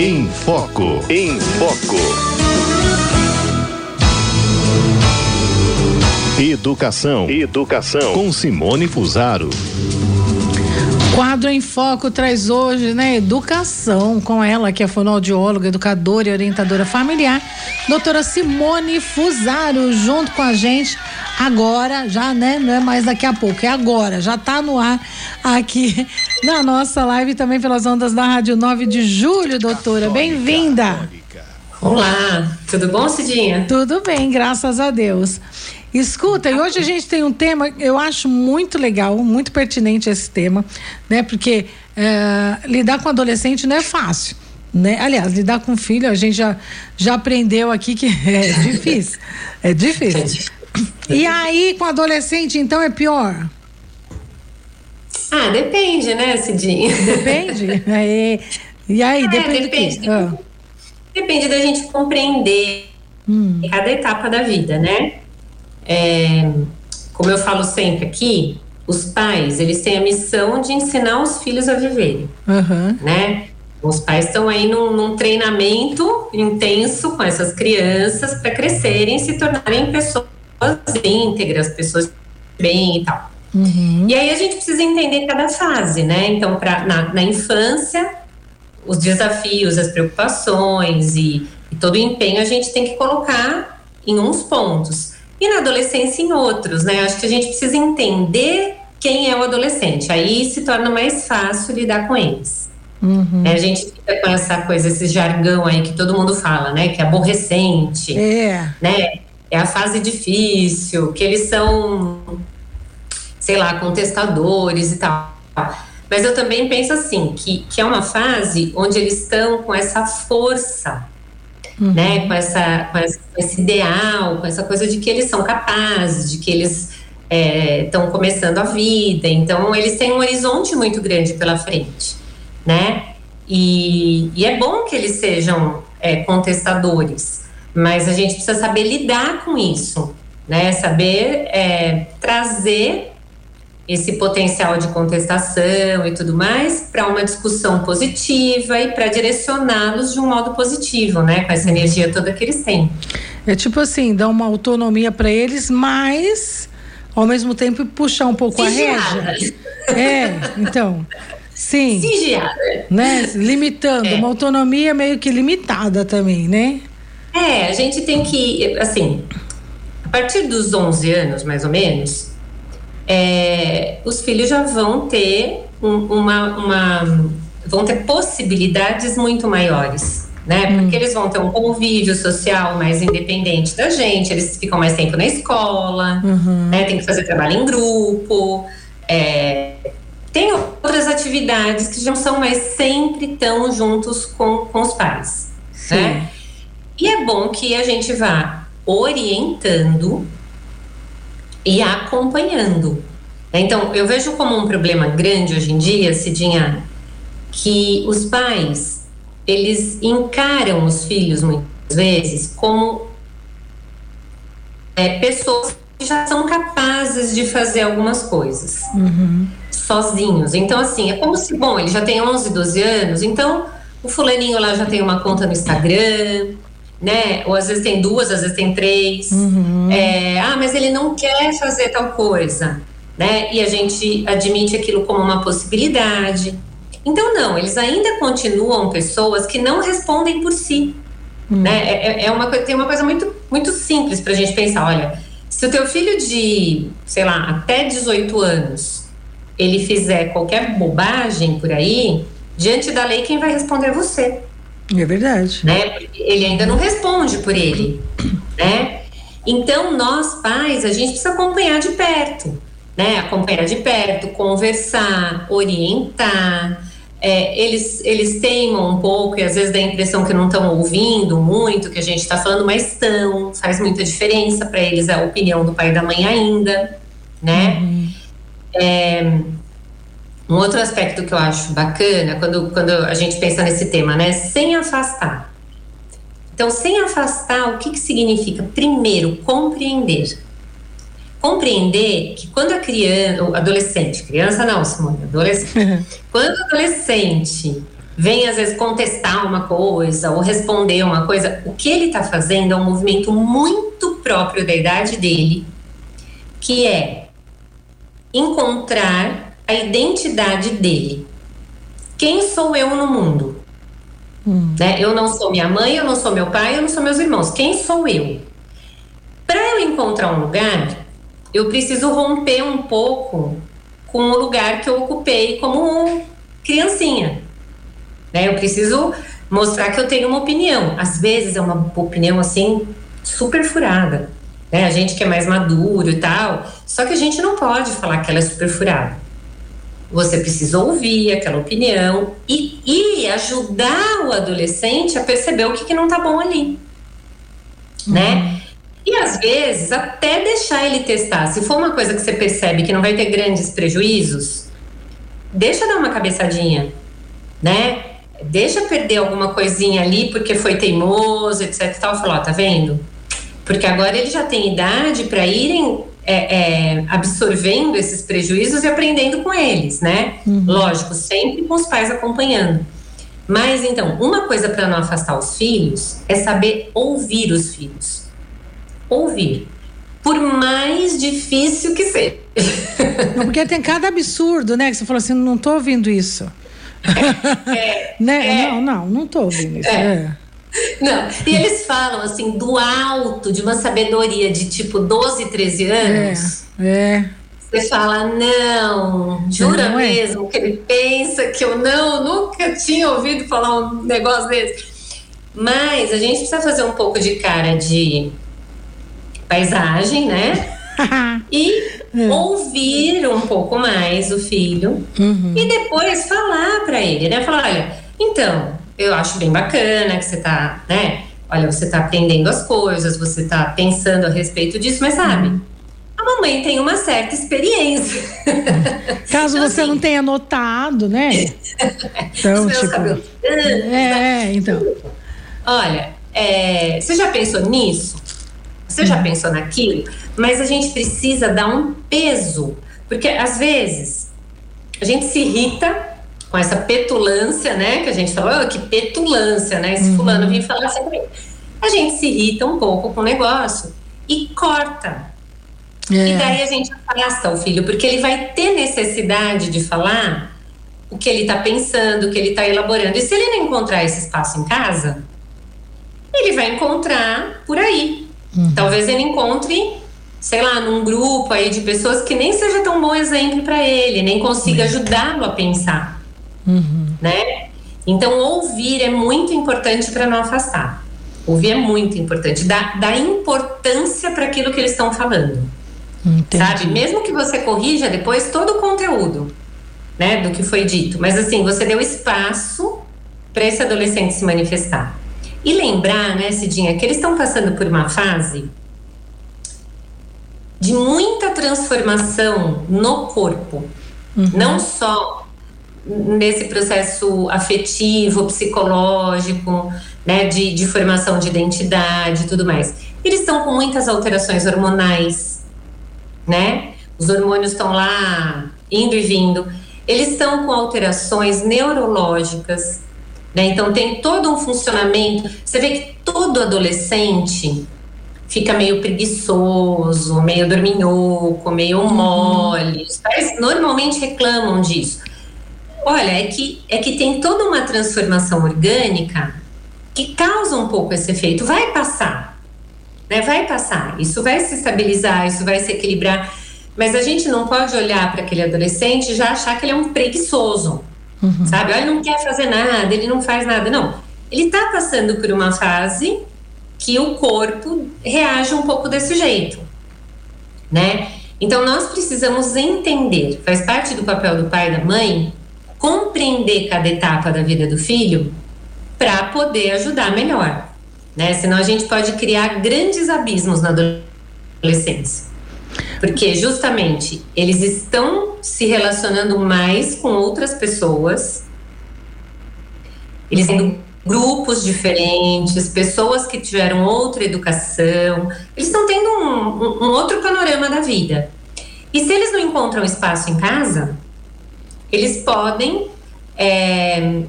Em Foco. Em Foco. Educação. Educação. Com Simone Fusaro. Quadro em Foco traz hoje, né, educação com ela, que é fonoaudióloga, educadora e orientadora familiar, doutora Simone Fusaro, junto com a gente agora, já, né, não é mais daqui a pouco, é agora, já tá no ar aqui na nossa live também pelas ondas da Rádio 9 de Julho, doutora, bem-vinda. Olá, tudo bom, Cidinha? Tudo bem, graças a Deus. Escuta, e hoje a gente tem um tema, eu acho muito legal, muito pertinente esse tema, né? Porque é, lidar com adolescente não é fácil, né? Aliás, lidar com filho, a gente já, já aprendeu aqui que é difícil. É difícil. E aí, com adolescente, então, é pior? Ah, depende, né, Cidinha? Depende? É, e aí, é, depende, depende, ah. depende da gente compreender hum. cada etapa da vida, né? É, como eu falo sempre aqui, os pais, eles têm a missão de ensinar os filhos a viverem, uhum. né? Os pais estão aí num, num, treinamento intenso com essas crianças para crescerem e se tornarem pessoas íntegras, pessoas bem e tal. Uhum. E aí a gente precisa entender cada fase, né? Então, pra, na, na infância, os desafios, as preocupações e, e todo o empenho a gente tem que colocar em uns pontos e na adolescência em outros, né? Acho que a gente precisa entender quem é o adolescente, aí se torna mais fácil lidar com eles. Uhum. É, a gente fica com essa coisa, esse jargão aí que todo mundo fala, né? Que é aborrecente, é. né? É a fase difícil, que eles são, sei lá, contestadores e tal. Mas eu também penso assim, que, que é uma fase onde eles estão com essa força uhum. né? Com, essa, com esse ideal, com essa coisa de que eles são capazes, de que eles estão é, começando a vida. Então, eles têm um horizonte muito grande pela frente, né? E, e é bom que eles sejam é, contestadores, mas a gente precisa saber lidar com isso, né? Saber é, trazer esse potencial de contestação e tudo mais para uma discussão positiva e para direcioná-los de um modo positivo, né? Com essa energia toda que eles têm. É tipo assim, dar uma autonomia para eles, mas ao mesmo tempo puxar um pouco a rédea. É, então. Sim. Vigiada. Né? Limitando, é. uma autonomia meio que limitada também, né? É, a gente tem que, assim, a partir dos 11 anos, mais ou menos, é, os filhos já vão ter um, uma, uma, vão ter possibilidades muito maiores. Né? Hum. Porque eles vão ter um convívio social mais independente da gente, eles ficam mais tempo na escola, uhum. né? Tem que fazer trabalho em grupo, é, tem outras atividades que já não são mais sempre tão juntos com, com os pais, Sim. né? E é bom que a gente vá orientando e acompanhando. Então, eu vejo como um problema grande hoje em dia, Cidinha, que os pais, eles encaram os filhos muitas vezes como é, pessoas que já são capazes de fazer algumas coisas uhum. sozinhos. Então, assim, é como se, bom, ele já tem 11, 12 anos, então o fulaninho lá já tem uma conta no Instagram, né? Ou às vezes tem duas, às vezes tem três. Uhum. É, ah, mas ele não quer fazer tal coisa, né? E a gente admite aquilo como uma possibilidade. Então, não, eles ainda continuam pessoas que não respondem por si. Uhum. Né? É, é, é uma, tem uma coisa muito, muito simples para a gente pensar: olha, se o teu filho de, sei lá, até 18 anos, ele fizer qualquer bobagem por aí, diante da lei, quem vai responder é você. É verdade. Né? Ele ainda não responde por ele, né? Então, nós pais, a gente precisa acompanhar de perto, né? Acompanhar de perto, conversar, orientar. É, eles, eles teimam um pouco e às vezes dá a impressão que não estão ouvindo muito o que a gente está falando, mas estão, faz muita diferença para eles a opinião do pai e da mãe ainda, né? Uhum. É, um outro aspecto que eu acho bacana, quando, quando a gente pensa nesse tema, né? Sem afastar. Então, sem afastar, o que, que significa? Primeiro, compreender. Compreender que quando a criança, o adolescente, criança não, Simone, adolescente, quando o adolescente vem às vezes contestar uma coisa ou responder uma coisa, o que ele está fazendo é um movimento muito próprio da idade dele, que é encontrar a identidade dele. Quem sou eu no mundo? Hum. Né? Eu não sou minha mãe, eu não sou meu pai, eu não sou meus irmãos. Quem sou eu? Para eu encontrar um lugar, eu preciso romper um pouco com o lugar que eu ocupei como criancinha. Né? Eu preciso mostrar que eu tenho uma opinião. Às vezes é uma opinião assim super furada. Né? A gente que é mais maduro e tal. Só que a gente não pode falar que ela é super furada. Você precisa ouvir aquela opinião e, e ajudar o adolescente a perceber o que, que não está bom ali. Uhum. Né? E às vezes até deixar ele testar. Se for uma coisa que você percebe que não vai ter grandes prejuízos, deixa dar uma cabeçadinha, né? Deixa perder alguma coisinha ali porque foi teimoso, etc tal. Falou, ó, tá vendo? Porque agora ele já tem idade para irem é, é, absorvendo esses prejuízos e aprendendo com eles, né? Uhum. Lógico, sempre com os pais acompanhando. Mas então, uma coisa para não afastar os filhos é saber ouvir os filhos. Ouvir. Por mais difícil que seja. porque tem cada absurdo, né? Que você falou assim, não estou ouvindo isso. É, é, né? É. Não, não, não estou ouvindo isso. É. Não, e eles falam assim do alto de uma sabedoria de tipo 12, 13 anos. É. é. Você fala, não, jura não é. mesmo que ele pensa que eu não, nunca tinha ouvido falar um negócio desse. Mas a gente precisa fazer um pouco de cara de paisagem, né? e é. ouvir um pouco mais o filho uhum. e depois falar para ele, né? Falar, olha, então, eu acho bem bacana que você tá, né? Olha, você tá aprendendo as coisas, você tá pensando a respeito disso, mas sabe? Uhum. A mamãe tem uma certa experiência. Caso então, você assim, não tenha notado, né? Então, Os tipo, cabelos. É, então. Olha, é, você já pensou nisso? Você já uhum. pensou naquilo? Mas a gente precisa dar um peso, porque às vezes a gente se irrita com essa petulância, né? Que a gente falou, oh, que petulância, né? Esse uhum. fulano vem falar assim comigo. A gente se irrita um pouco com o negócio e corta. É. E daí a gente afasta o filho, porque ele vai ter necessidade de falar o que ele está pensando, o que ele está elaborando. E se ele não encontrar esse espaço em casa, ele vai encontrar por aí. Uhum. Talvez ele encontre, sei lá, num grupo aí de pessoas que nem seja tão bom exemplo para ele, nem consiga ajudá-lo a pensar uhum. né? Então, ouvir é muito importante para não afastar. Ouvir é muito importante, dá, dá importância para aquilo que eles estão falando. Entendi. Sabe? Mesmo que você corrija depois todo o conteúdo, né, do que foi dito, mas assim, você deu espaço para esse adolescente se manifestar. E lembrar, né, Cidinha, que eles estão passando por uma fase de muita transformação no corpo, uhum. não só nesse processo afetivo, psicológico, né, de, de formação de identidade e tudo mais. Eles estão com muitas alterações hormonais, né? Os hormônios estão lá indo e vindo. Eles estão com alterações neurológicas, né? Então tem todo um funcionamento. Você vê que todo adolescente fica meio preguiçoso, meio dorminhoco, meio mole. Os pais normalmente reclamam disso. Olha, é que, é que tem toda uma transformação orgânica que causa um pouco esse efeito. Vai passar, né? Vai passar. Isso vai se estabilizar, isso vai se equilibrar. Mas a gente não pode olhar para aquele adolescente e já achar que ele é um preguiçoso, uhum. sabe? Olha, ele não quer fazer nada, ele não faz nada. Não. Ele está passando por uma fase que o corpo reage um pouco desse jeito, né? Então nós precisamos entender, faz parte do papel do pai e da mãe, compreender cada etapa da vida do filho para poder ajudar melhor, né? Senão a gente pode criar grandes abismos na adolescência. Porque justamente eles estão se relacionando mais com outras pessoas, eles têm grupos diferentes, pessoas que tiveram outra educação, eles estão tendo um, um, um outro panorama da vida. E se eles não encontram espaço em casa, eles podem é,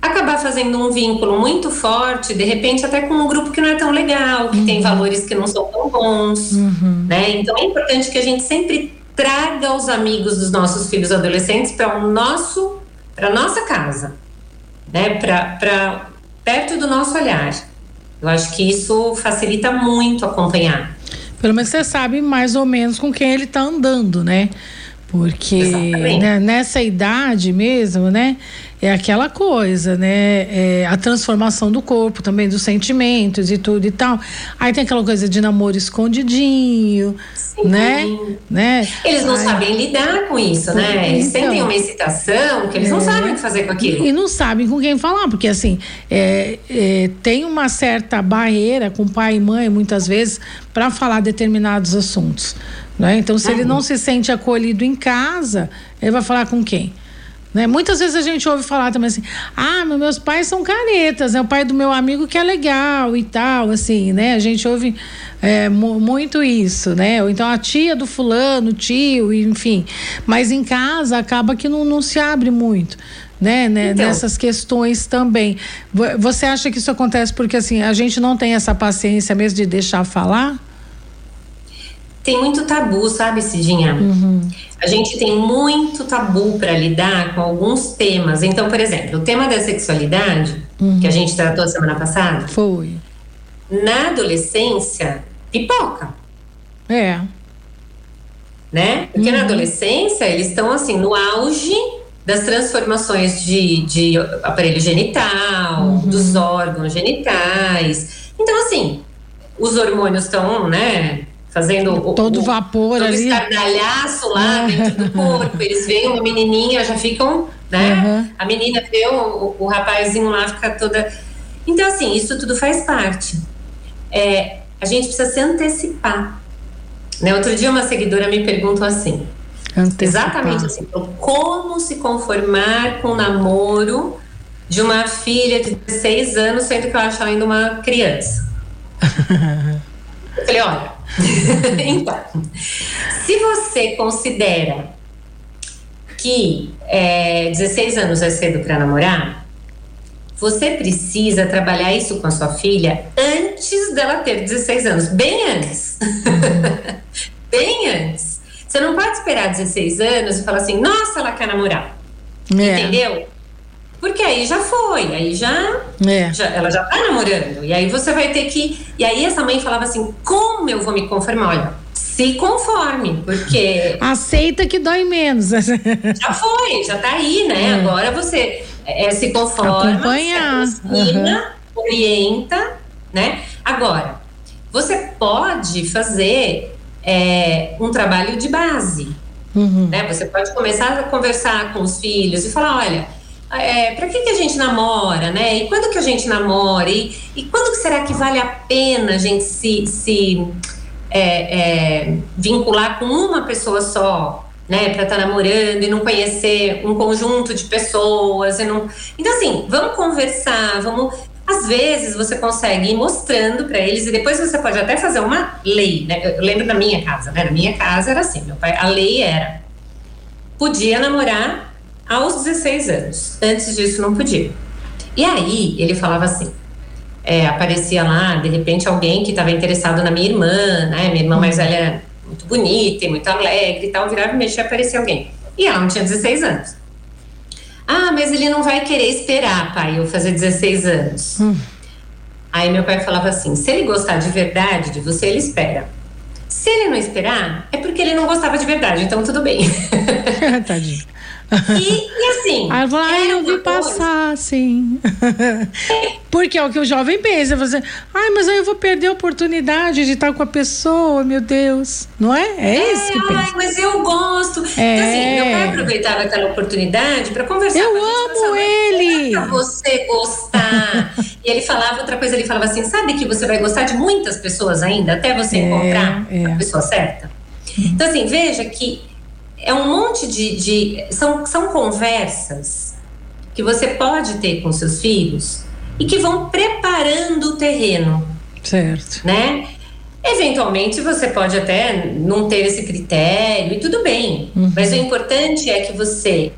acabar fazendo um vínculo muito forte, de repente até com um grupo que não é tão legal, que uhum. tem valores que não são tão bons, uhum. né? Então é importante que a gente sempre traga os amigos dos nossos filhos adolescentes para o nosso, para nossa casa, né? Para perto do nosso olhar. Eu acho que isso facilita muito acompanhar. Pelo menos você sabe mais ou menos com quem ele está andando, né? Porque né, nessa idade mesmo, né? É aquela coisa, né? É a transformação do corpo também, dos sentimentos e tudo e tal. Aí tem aquela coisa de namoro escondidinho, Sim. né? né? Eles não sabem lidar com isso, né? Eles então, sentem uma excitação que eles é, não sabem o que fazer com aquilo. E não sabem com quem falar, porque assim, é, é, tem uma certa barreira com pai e mãe, muitas vezes, para falar determinados assuntos. Né? Então, se ele não se sente acolhido em casa, ele vai falar com quem? Né? Muitas vezes a gente ouve falar também assim: ah, meus pais são caretas, é o pai do meu amigo que é legal e tal, assim, né? A gente ouve é, muito isso, né? Ou então a tia do fulano, tio, enfim. Mas em casa acaba que não, não se abre muito. Né, né então, nessas questões também. Você acha que isso acontece porque assim a gente não tem essa paciência mesmo de deixar falar? Tem muito tabu, sabe, Cidinha? Uhum. A gente tem muito tabu para lidar com alguns temas. Então, por exemplo, o tema da sexualidade, uhum. que a gente tratou semana passada. Foi. Na adolescência, pipoca. É. Né? Porque uhum. na adolescência, eles estão assim, no auge das transformações de, de aparelho genital, uhum. dos órgãos genitais. Então, assim, os hormônios estão, né? Fazendo todo o, vapor todo ali. estardalhaço lá uhum. dentro do corpo. Eles veem uma menininha, já ficam, né? Uhum. A menina vê o, o, rapazinho lá, fica toda. Então, assim, isso tudo faz parte. É, a gente precisa se antecipar. Né? Outro dia, uma seguidora me perguntou assim: antecipar. exatamente assim, como se conformar com o namoro de uma filha de 16 anos, sendo que eu acho ainda uma criança? eu falei: olha então, se você considera que é, 16 anos é cedo para namorar, você precisa trabalhar isso com a sua filha antes dela ter 16 anos, bem antes. bem antes. Você não pode esperar 16 anos e falar assim, nossa, ela quer namorar. É. Entendeu? Porque aí já foi, aí já, é. já, ela já tá namorando. E aí você vai ter que. E aí essa mãe falava assim: como eu vou me conformar? Olha, se conforme, porque. Aceita que dói menos. já foi, já tá aí, né? É. Agora você é, se conforma, Acompanhar. se aproxima, uhum. orienta, né? Agora, você pode fazer é, um trabalho de base. Uhum. Né? Você pode começar a conversar com os filhos e falar: olha é, para que, que a gente namora, né? E quando que a gente namora? E, e quando que será que vale a pena a gente se, se é, é, vincular com uma pessoa só? Né, para estar tá namorando e não conhecer um conjunto de pessoas e não. Então assim, vamos conversar, vamos. Às vezes você consegue ir mostrando para eles e depois você pode até fazer uma lei, né? Eu lembro da minha casa, né? Na minha casa era assim, meu pai, a lei era podia namorar aos 16 anos. Antes disso, não podia. E aí, ele falava assim: é, aparecia lá, de repente, alguém que estava interessado na minha irmã, né? Minha irmã mais velha era muito bonita e muito alegre e tal, virava e mexia, aparecia alguém. E ela não tinha 16 anos. Ah, mas ele não vai querer esperar, pai, eu fazer 16 anos. Hum. Aí meu pai falava assim: se ele gostar de verdade de você, ele espera. Se ele não esperar, é porque ele não gostava de verdade, então tudo bem. Tadinho. E, e assim. Aí eu falo, ah, eu vi passar, assim. Porque é o que o jovem pensa. Você, ai, mas aí eu vou perder a oportunidade de estar com a pessoa, meu Deus. Não é? É, é isso que ai, pensa. mas eu gosto. É. Então, assim, meu pai aproveitava aquela oportunidade para conversar eu com amo assim, ele. Pra você gostar. e ele falava outra coisa, ele falava assim: sabe que você vai gostar de muitas pessoas ainda, até você é, encontrar é. a pessoa certa? Então, assim, veja que é um monte de, de. são, são conversas que você pode ter com seus filhos e que vão preparando o terreno. Certo. Né? Eventualmente você pode até não ter esse critério e tudo bem, uhum. mas o importante é que você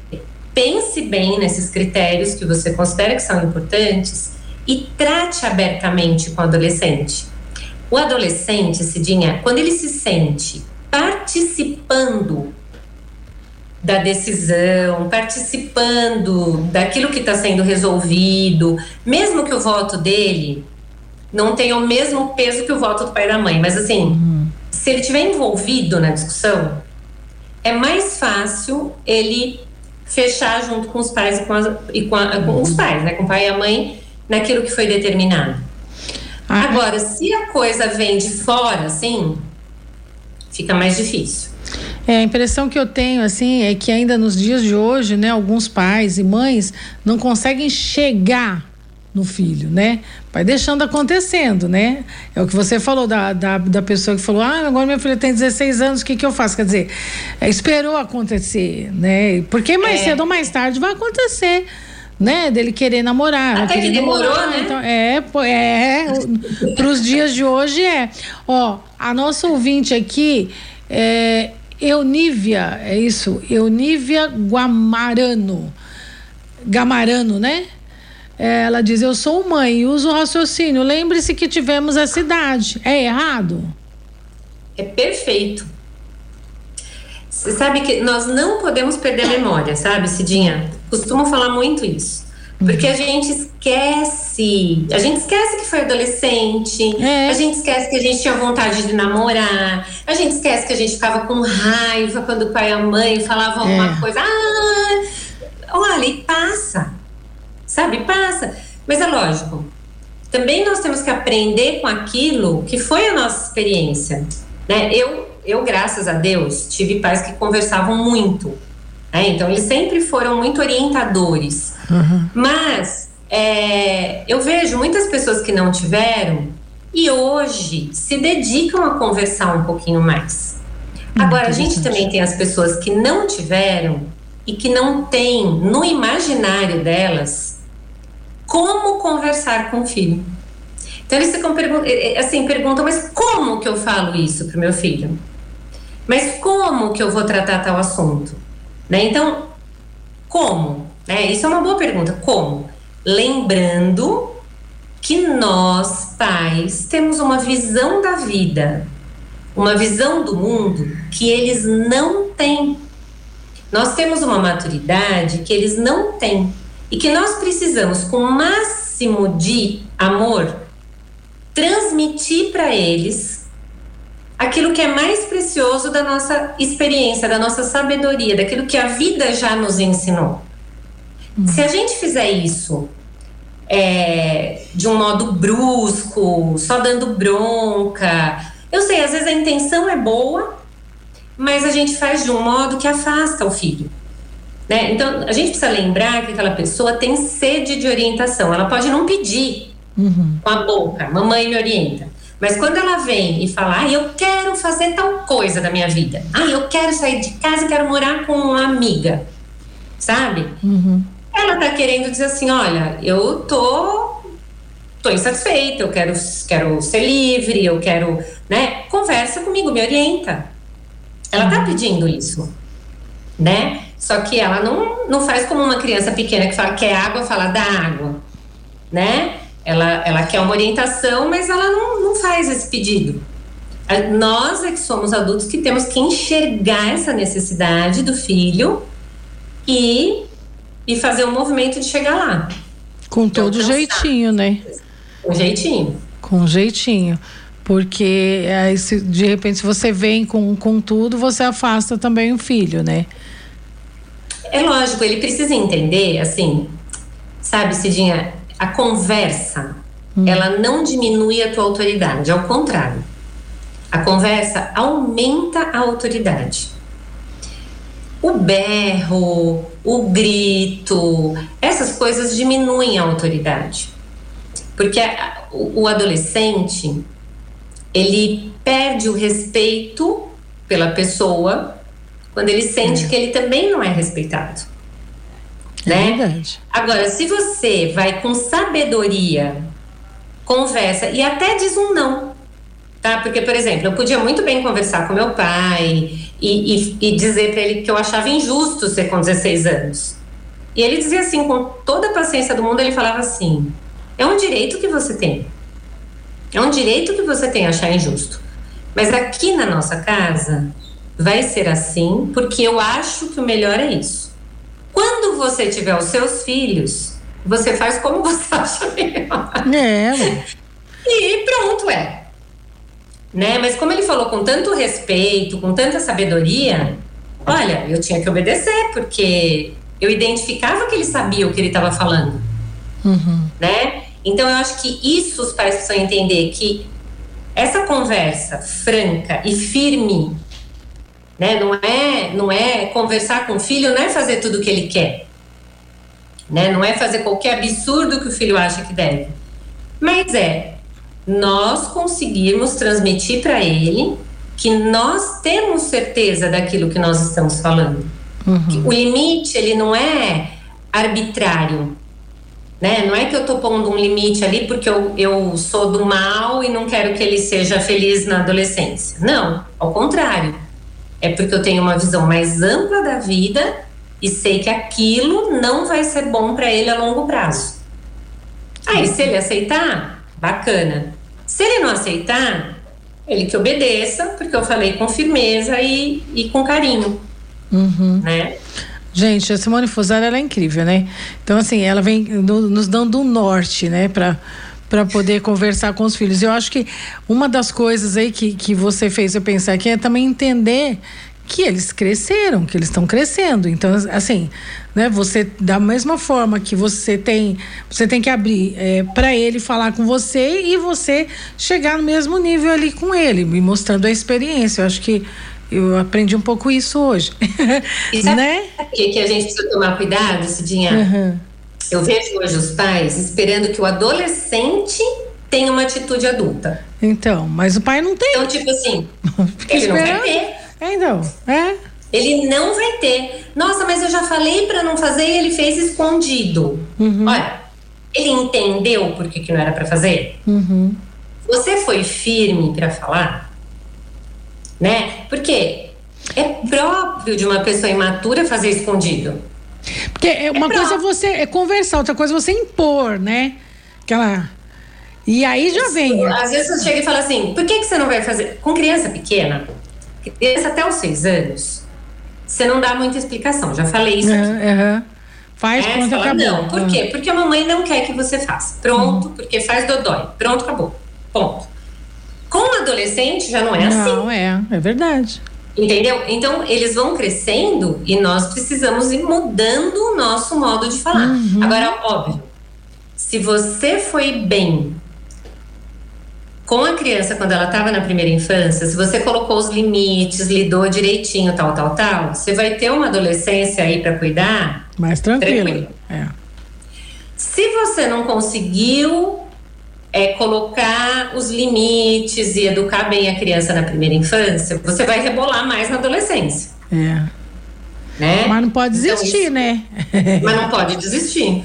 pense bem nesses critérios que você considera que são importantes e trate abertamente com o adolescente. O adolescente, Cidinha, quando ele se sente participando da decisão, participando daquilo que está sendo resolvido, mesmo que o voto dele não tenha o mesmo peso que o voto do pai e da mãe, mas assim, uhum. se ele tiver envolvido na discussão, é mais fácil ele fechar junto com os pais e com, as, e com, a, com os pais, né, com o pai e a mãe, naquilo que foi determinado. Ah. Agora, se a coisa vem de fora, assim, fica mais difícil. É, a impressão que eu tenho, assim, é que ainda nos dias de hoje, né, alguns pais e mães não conseguem chegar no filho, né? Vai deixando acontecendo, né? É o que você falou da, da, da pessoa que falou: ah, agora minha filha tem 16 anos, o que, que eu faço? Quer dizer, é, esperou acontecer, né? Porque mais é. cedo ou mais tarde vai acontecer né, dele querer namorar. Até que demorou, namorar, né? Então, é, é, para os dias de hoje é. Ó, a nossa ouvinte aqui é Eunívia, é isso? Eunívia Guamarano. Gamarano, né? Ela diz: Eu sou mãe e uso raciocínio. Lembre-se que tivemos essa idade. É errado? É perfeito. Você sabe que nós não podemos perder a memória, sabe, Cidinha? Costumo falar muito isso. Porque a gente esquece. A gente esquece que foi adolescente. É. A gente esquece que a gente tinha vontade de namorar. A gente esquece que a gente ficava com raiva quando o pai e a mãe falavam alguma é. coisa. Ah, olha, e passa sabe? Passa. Mas é lógico. Também nós temos que aprender com aquilo que foi a nossa experiência. Né? Eu, eu, graças a Deus, tive pais que conversavam muito. Né? Então, eles sempre foram muito orientadores. Uhum. Mas é, eu vejo muitas pessoas que não tiveram e hoje se dedicam a conversar um pouquinho mais. Agora, a gente também tem as pessoas que não tiveram e que não têm no imaginário delas como conversar com o filho. Então eles ficam assim, perguntam, mas como que eu falo isso para o meu filho? Mas como que eu vou tratar tal assunto? Né? Então, como? Né? Isso é uma boa pergunta. Como? Lembrando que nós, pais, temos uma visão da vida, uma visão do mundo que eles não têm. Nós temos uma maturidade que eles não têm e que nós precisamos, com o máximo de amor, transmitir para eles aquilo que é mais precioso da nossa experiência, da nossa sabedoria, daquilo que a vida já nos ensinou. Hum. Se a gente fizer isso é, de um modo brusco, só dando bronca, eu sei, às vezes a intenção é boa, mas a gente faz de um modo que afasta o filho. Né? Então, a gente precisa lembrar que aquela pessoa tem sede de orientação. Ela pode não pedir uhum. com a boca, mamãe me orienta. Mas quando ela vem e fala, ah, eu quero fazer tal coisa da minha vida, ah, eu quero sair de casa e quero morar com uma amiga, sabe? Uhum. Ela tá querendo dizer assim, olha, eu tô, tô insatisfeita, eu quero, quero ser livre, eu quero, né? Conversa comigo, me orienta. Ela tá uhum. pedindo isso, né? Só que ela não, não faz como uma criança pequena que fala quer água, fala dá água, né? Ela, ela quer uma orientação, mas ela não, não faz esse pedido. Nós é que somos adultos que temos que enxergar essa necessidade do filho e, e fazer um movimento de chegar lá. Com então, todo jeitinho, né? Com jeitinho. Com jeitinho. Porque aí, se, de repente, se você vem com, com tudo, você afasta também o filho, né? É lógico, ele precisa entender, assim, sabe, Cidinha, a conversa, hum. ela não diminui a tua autoridade, ao contrário. A conversa aumenta a autoridade. O berro, o grito, essas coisas diminuem a autoridade. Porque o adolescente, ele perde o respeito pela pessoa quando ele sente é. que ele também não é respeitado. É né? verdade. Agora, se você vai com sabedoria, conversa e até diz um não, tá? Porque, por exemplo, eu podia muito bem conversar com meu pai e, e, e dizer para ele que eu achava injusto ser com 16 anos. E ele dizia assim, com toda a paciência do mundo, ele falava assim: é um direito que você tem. É um direito que você tem achar injusto. Mas aqui na nossa casa vai ser assim, porque eu acho que o melhor é isso. Quando você tiver os seus filhos, você faz como você acha melhor. É. E pronto, é. Né? Mas como ele falou com tanto respeito, com tanta sabedoria, olha, eu tinha que obedecer, porque eu identificava que ele sabia o que ele estava falando. Uhum. Né? Então eu acho que isso os pais precisam entender que essa conversa franca e firme, né? Não é, não é conversar com o filho, não é fazer tudo o que ele quer, né? Não é fazer qualquer absurdo que o filho acha que deve, mas é nós conseguirmos transmitir para ele que nós temos certeza daquilo que nós estamos falando. Uhum. O limite ele não é arbitrário, né? Não é que eu estou pondo um limite ali porque eu, eu sou do mal e não quero que ele seja feliz na adolescência. Não, ao contrário. É porque eu tenho uma visão mais ampla da vida e sei que aquilo não vai ser bom para ele a longo prazo. Aí, se ele aceitar, bacana. Se ele não aceitar, ele que obedeça, porque eu falei com firmeza e, e com carinho. Uhum. Né? Gente, a Simone Fusaro, ela é incrível, né? Então, assim, ela vem no, nos dando um norte, né? Pra, para poder conversar com os filhos. Eu acho que uma das coisas aí que, que você fez eu pensar aqui é também entender que eles cresceram, que eles estão crescendo. Então, assim, né? Você da mesma forma que você tem, você tem que abrir é, para ele falar com você e você chegar no mesmo nível ali com ele, me mostrando a experiência. Eu acho que eu aprendi um pouco isso hoje. E sabe né? que, que a gente precisa tomar cuidado, Cidinha? Uhum. Eu vejo hoje os pais esperando que o adolescente tenha uma atitude adulta. Então, mas o pai não tem. Então, tipo assim, ele esperando. não vai ter. É, então, é. Ele não vai ter. Nossa, mas eu já falei para não fazer e ele fez escondido. Uhum. Olha, ele entendeu por que, que não era para fazer? Uhum. Você foi firme para falar? né? Porque é próprio de uma pessoa imatura fazer escondido. Porque é uma é coisa é você é conversar, outra coisa é você impor, né? Aquela. E aí já vem. Às vezes você chega e fala assim: por que, que você não vai fazer? Com criança pequena, criança até os seis anos, você não dá muita explicação. Já falei isso aqui. Uhum. Faz é, quando acabou. Não, por quê? Porque a mamãe não quer que você faça. Pronto, uhum. porque faz dodói. Pronto, acabou. Ponto. Com adolescente já não é não, assim. Não, é, é verdade. Entendeu? Então, eles vão crescendo e nós precisamos ir mudando o nosso modo de falar. Uhum. Agora, óbvio, se você foi bem com a criança quando ela estava na primeira infância, se você colocou os limites, lidou direitinho, tal, tal, tal, você vai ter uma adolescência aí para cuidar. Mais tranquilo. tranquilo. É. Se você não conseguiu é colocar os limites e educar bem a criança na primeira infância, você vai rebolar mais na adolescência. É. Né? Mas não pode então, desistir, então, né? Mas não pode desistir.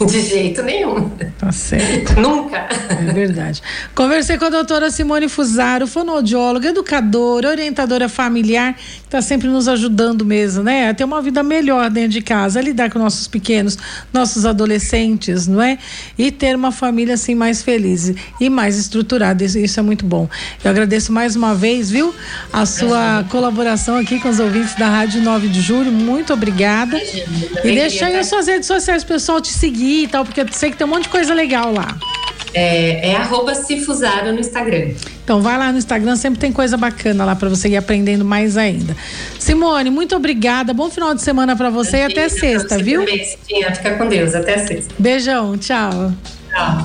É. De jeito nenhum. Tá certo. Nunca. É verdade. Conversei com a doutora Simone Fusaro, fonoaudióloga, educadora, orientadora familiar, que está sempre nos ajudando mesmo, né? A ter uma vida melhor dentro de casa, a lidar com nossos pequenos, nossos adolescentes, não é? E ter uma família assim mais feliz e mais estruturada. Isso, isso é muito bom. Eu agradeço mais uma vez, viu? A sua colaboração aqui com os ouvintes da Rádio 9 de Julho muito obrigada. E deixa aí as suas redes sociais, pessoal, te seguir e tal, porque eu sei que tem um monte de coisa legal lá. É, é arroba Cifusaro no Instagram. Então vai lá no Instagram, sempre tem coisa bacana lá para você ir aprendendo mais ainda. Simone, muito obrigada. Bom final de semana para você e até sexta, viu? Também, Fica com Deus, até sexta. Beijão, tchau. Tchau.